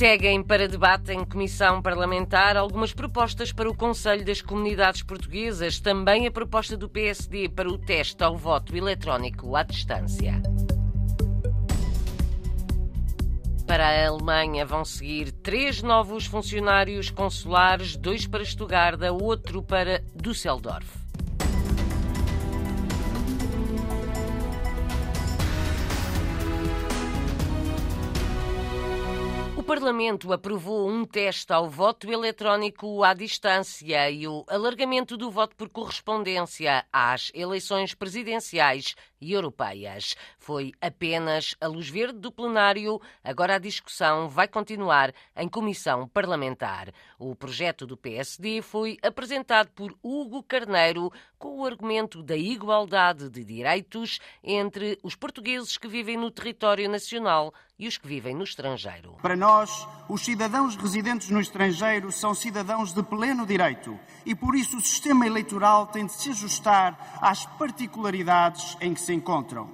Seguem para debate em comissão parlamentar algumas propostas para o Conselho das Comunidades Portuguesas, também a proposta do PSD para o teste ao voto eletrónico à distância. Para a Alemanha vão seguir três novos funcionários consulares, dois para Estugarda, outro para Düsseldorf. Parlamento aprovou um teste ao voto eletrónico à distância e o alargamento do voto por correspondência às eleições presidenciais e europeias. Foi apenas a luz verde do plenário. Agora a discussão vai continuar em comissão parlamentar. O projeto do PSD foi apresentado por Hugo Carneiro com o argumento da igualdade de direitos entre os portugueses que vivem no território nacional e os que vivem no estrangeiro. Para nós, os cidadãos residentes no estrangeiro são cidadãos de pleno direito e por isso o sistema eleitoral tem de se ajustar às particularidades em que se encontram.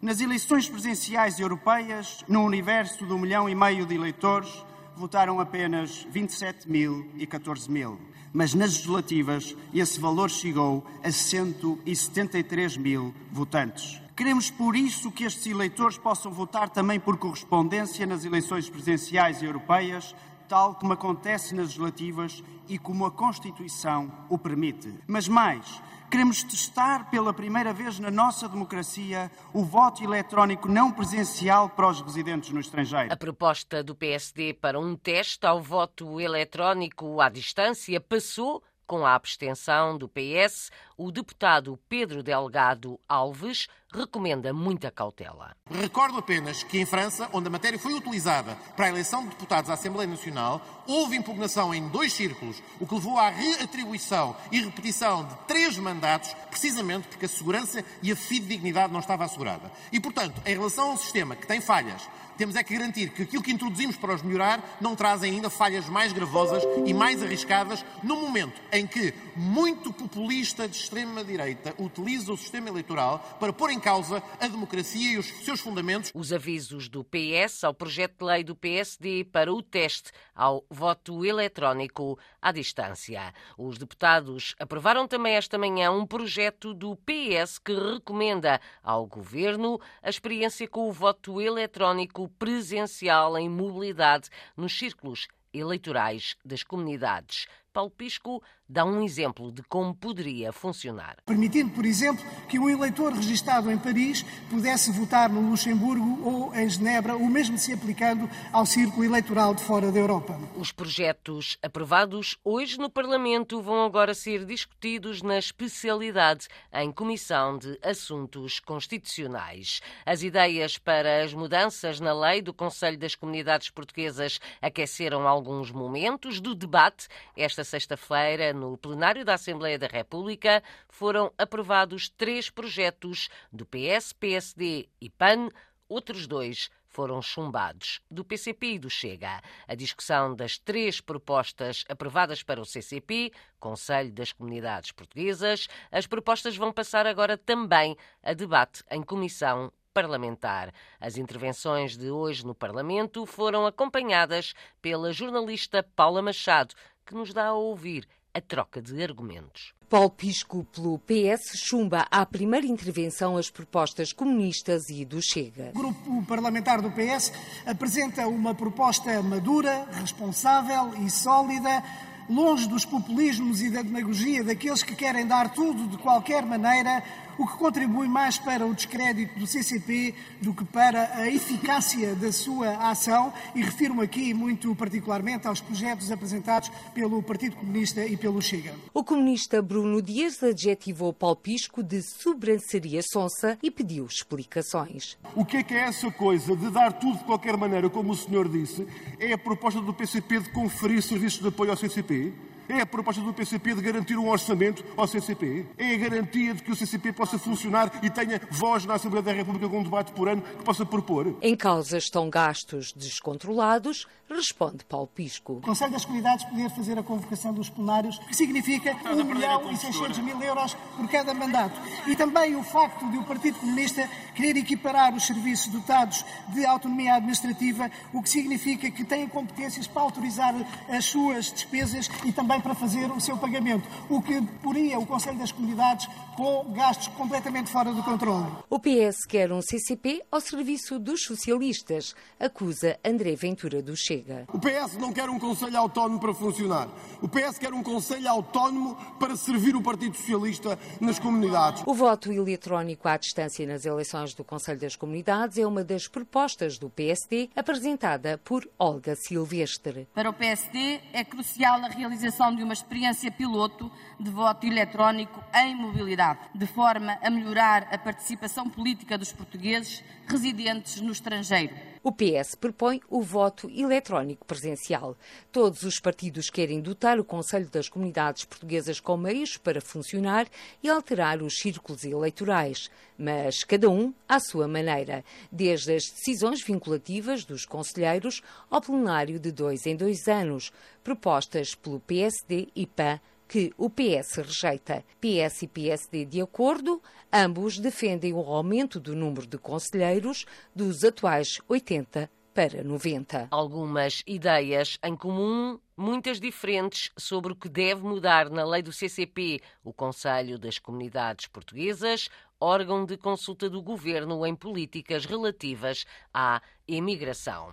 Nas eleições presidenciais europeias, no universo de um milhão e meio de eleitores, votaram apenas 27 mil e 14 mil. Mas nas legislativas, esse valor chegou a 173 mil votantes. Queremos, por isso, que estes eleitores possam votar também por correspondência nas eleições presidenciais e europeias, tal como acontece nas legislativas e como a Constituição o permite. Mas mais, queremos testar pela primeira vez na nossa democracia o voto eletrónico não presencial para os residentes no estrangeiro. A proposta do PSD para um teste ao voto eletrónico à distância passou com a abstenção do PS, o deputado Pedro Delgado Alves recomenda muita cautela. Recordo apenas que em França, onde a matéria foi utilizada para a eleição de deputados à Assembleia Nacional, houve impugnação em dois círculos, o que levou à reatribuição e repetição de três mandatos, precisamente porque a segurança e a fidedignidade não estava assegurada. E, portanto, em relação a um sistema que tem falhas, temos é que garantir que aquilo que introduzimos para os melhorar não traz ainda falhas mais gravosas e mais arriscadas no momento em que muito populista de extrema-direita utiliza o sistema eleitoral para pôr em causa a democracia e os seus fundamentos. Os avisos do PS ao projeto de lei do PSD para o teste ao voto eletrónico à distância. Os deputados aprovaram também esta manhã um projeto do PS que recomenda ao governo a experiência com o voto eletrónico presencial em mobilidade nos círculos eleitorais das comunidades. Paulo Pisco dá um exemplo de como poderia funcionar. Permitindo, por exemplo, que um eleitor registado em Paris pudesse votar no Luxemburgo ou em Genebra, o mesmo se aplicando ao círculo eleitoral de fora da Europa. Os projetos aprovados hoje no Parlamento vão agora ser discutidos na especialidade em Comissão de Assuntos Constitucionais. As ideias para as mudanças na lei do Conselho das Comunidades Portuguesas aqueceram alguns momentos do debate esta sexta-feira no plenário da Assembleia da República, foram aprovados três projetos do PS, PSD e PAN, outros dois foram chumbados, do PCP e do Chega. A discussão das três propostas aprovadas para o CCP, Conselho das Comunidades Portuguesas, as propostas vão passar agora também a debate em comissão parlamentar. As intervenções de hoje no Parlamento foram acompanhadas pela jornalista Paula Machado, que nos dá a ouvir a troca de argumentos. Paulo Pisco, pelo PS, chumba à primeira intervenção as propostas comunistas e do Chega. O grupo parlamentar do PS apresenta uma proposta madura, responsável e sólida, longe dos populismos e da demagogia daqueles que querem dar tudo de qualquer maneira o que contribui mais para o descrédito do CCP do que para a eficácia da sua ação, e refiro-me aqui muito particularmente aos projetos apresentados pelo Partido Comunista e pelo Chega. O comunista Bruno Dias adjetivou Paulo Pisco de sobranceria sonsa e pediu explicações. O que é que é essa coisa de dar tudo de qualquer maneira, como o senhor disse? É a proposta do PCP de conferir serviços de apoio ao CCP? É a proposta do PCP de garantir um orçamento ao CCP? É a garantia de que o CCP possa funcionar e tenha voz na Assembleia da República com um debate por ano que possa propor? Em causa estão gastos descontrolados, responde Paulo Pisco. O Conselho das Comunidades poder fazer a convocação dos plenários, que significa 1 milhão e 600 mil euros por cada mandato. E também o facto de o Partido Comunista querer equiparar os serviços dotados de autonomia administrativa, o que significa que têm competências para autorizar as suas despesas e também para fazer o seu pagamento, o que poria o Conselho das Comunidades com gastos completamente fora do controle. O PS quer um CCP ao serviço dos socialistas, acusa André Ventura do Chega. O PS não quer um Conselho Autónomo para funcionar. O PS quer um Conselho Autónomo para servir o Partido Socialista nas comunidades. O voto eletrónico à distância nas eleições do Conselho das Comunidades é uma das propostas do PSD apresentada por Olga Silvestre. Para o PSD é crucial a realização de uma experiência piloto de voto eletrónico em mobilidade, de forma a melhorar a participação política dos portugueses residentes no estrangeiro. O PS propõe o voto eletrónico presencial. Todos os partidos querem dotar o Conselho das Comunidades Portuguesas com meios para funcionar e alterar os círculos eleitorais, mas cada um à sua maneira, desde as decisões vinculativas dos conselheiros ao plenário de dois em dois anos, propostas pelo PSD e PAN que o PS rejeita. PS e PSD de acordo, ambos defendem o aumento do número de conselheiros dos atuais 80 para 90. Algumas ideias em comum, muitas diferentes sobre o que deve mudar na lei do CCP, o Conselho das Comunidades Portuguesas, órgão de consulta do governo em políticas relativas à imigração.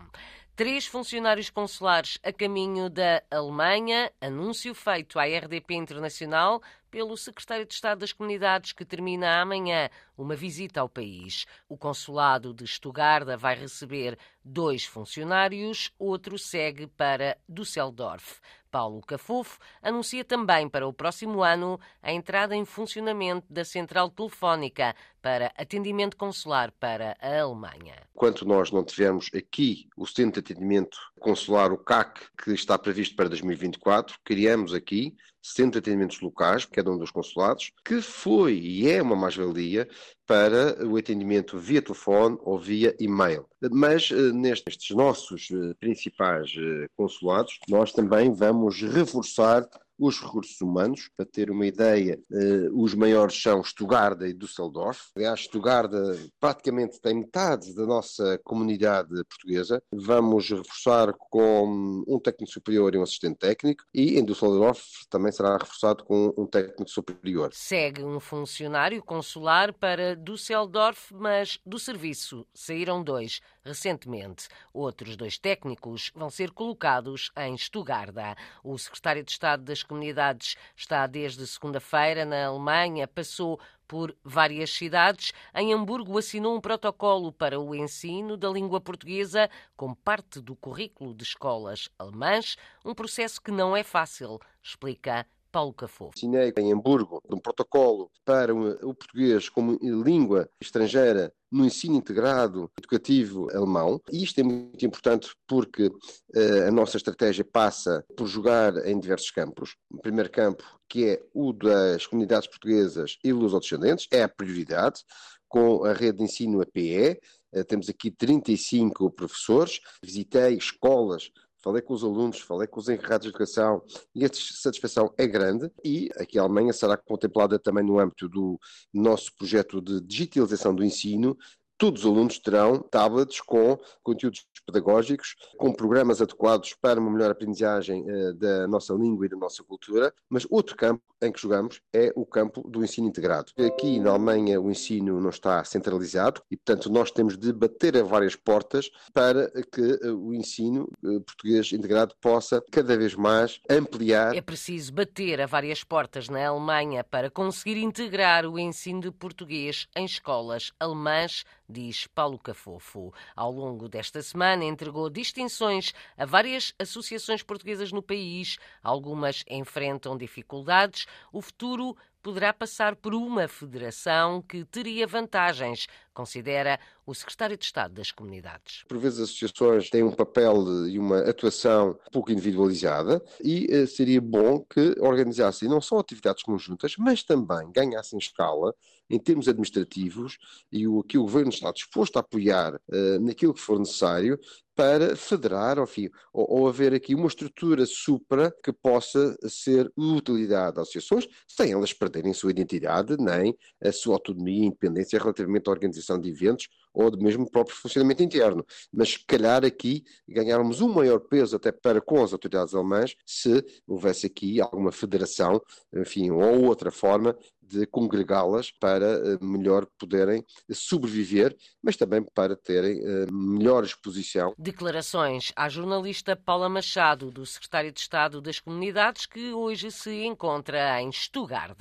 Três funcionários consulares a caminho da Alemanha, anúncio feito à RDP Internacional pelo secretário de Estado das Comunidades, que termina amanhã uma visita ao país. O consulado de Estugarda vai receber dois funcionários, outro segue para Düsseldorf. Paulo Cafofo anuncia também para o próximo ano a entrada em funcionamento da central telefónica para atendimento consular para a Alemanha. Enquanto nós não tivermos aqui o centro de atendimento consular, o CAC, que está previsto para 2024, criamos aqui centro de atendimentos locais, cada um dos consulados, que foi e é uma mais-valia para o atendimento via telefone ou via e-mail. Mas eh, nestes nossos eh, principais eh, consulados, nós também vamos reforçar os recursos humanos. Para ter uma ideia, eh, os maiores são Stuttgart e Düsseldorf. Aliás, Stuttgart praticamente tem metade da nossa comunidade portuguesa. Vamos reforçar com um técnico superior e um assistente técnico e em Düsseldorf também será reforçado com um técnico superior. Segue um funcionário consular para Düsseldorf, mas do serviço saíram dois recentemente. Outros dois técnicos vão ser colocados em Stuttgart. O secretário de Estado das Comunidades está desde segunda-feira na Alemanha, passou por várias cidades. Em Hamburgo assinou um protocolo para o ensino da língua portuguesa como parte do currículo de escolas alemãs, um processo que não é fácil, explica Paulo Cafofo. Assinei em Hamburgo um protocolo para o português como língua estrangeira no ensino integrado educativo alemão. E isto é muito importante porque uh, a nossa estratégia passa por jogar em diversos campos. O primeiro campo, que é o das comunidades portuguesas e lusodescendentes, é a prioridade, com a rede de ensino APE. Uh, temos aqui 35 professores. Visitei escolas falei com os alunos, falei com os encarregados de educação e a satisfação é grande e aqui a Alemanha será contemplada também no âmbito do nosso projeto de digitalização do ensino, todos os alunos terão tablets com conteúdos pedagógicos, com programas adequados para uma melhor aprendizagem uh, da nossa língua e da nossa cultura, mas outro campo em que jogamos é o campo do ensino integrado. Aqui na Alemanha o ensino não está centralizado e, portanto, nós temos de bater a várias portas para que uh, o ensino uh, português integrado possa cada vez mais ampliar. É preciso bater a várias portas na Alemanha para conseguir integrar o ensino de português em escolas alemãs diz Paulo Cafofo. Ao longo desta semana, entregou distinções a várias associações portuguesas no país. Algumas enfrentam dificuldades. O futuro poderá passar por uma federação que teria vantagens, considera o secretário de Estado das Comunidades. Por vezes as associações têm um papel e uma atuação pouco individualizada e eh, seria bom que organizassem não só atividades conjuntas, mas também ganhassem escala em termos administrativos e o que o Governo está disposto a apoiar uh, naquilo que for necessário para federar, enfim, ou, ou, haver aqui uma estrutura supra que possa ser utilidade às associações, sem elas perderem sua identidade, nem a sua autonomia e independência relativamente à organização de eventos ou do mesmo próprio funcionamento interno. Mas, se calhar, aqui ganharmos um maior peso até para com as autoridades alemãs se houvesse aqui alguma federação, enfim, ou outra forma de congregá-las para eh, melhor poderem sobreviver, mas também para terem eh, melhor exposição. Declarações à jornalista Paula Machado, do Secretário de Estado das Comunidades, que hoje se encontra em Stuttgart.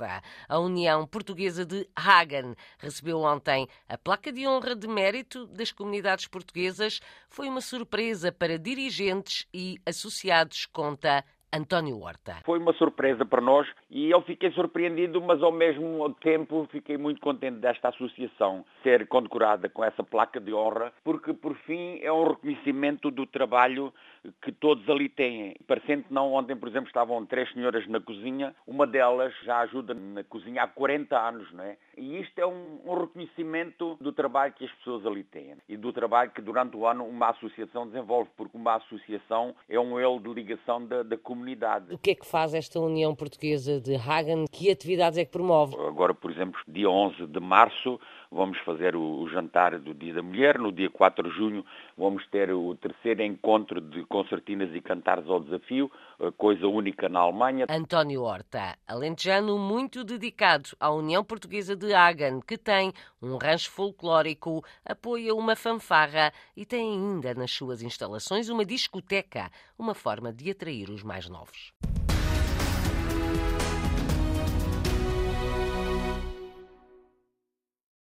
A União Portuguesa de Hagen recebeu ontem a placa de honra de mérito das comunidades portuguesas. Foi uma surpresa para dirigentes e associados, conta António Horta. Foi uma surpresa para nós e eu fiquei surpreendido, mas ao mesmo tempo fiquei muito contente desta associação ser condecorada com essa placa de honra, porque por fim é um reconhecimento do trabalho que todos ali têm. Parecendo não, ontem, por exemplo, estavam três senhoras na cozinha, uma delas já ajuda na cozinha há 40 anos, não é? E isto é um, um reconhecimento do trabalho que as pessoas ali têm e do trabalho que durante o ano uma associação desenvolve, porque uma associação é um elo de ligação da, da comunidade. O que é que faz esta União Portuguesa de Hagen? Que atividades é que promove? Agora, por exemplo, dia 11 de março, vamos fazer o, o, jantar do Dia da Mulher. No dia 4 de junho vamos ter o terceiro encontro de concertinas e cantares ao desafio, coisa única na Alemanha. António Horta, alentejano muito dedicado à União Portuguesa de Hagen, que tem um rancho folclórico, apoia uma fanfarra e tem ainda nas suas instalações uma discoteca, uma forma de atrair os mais novos.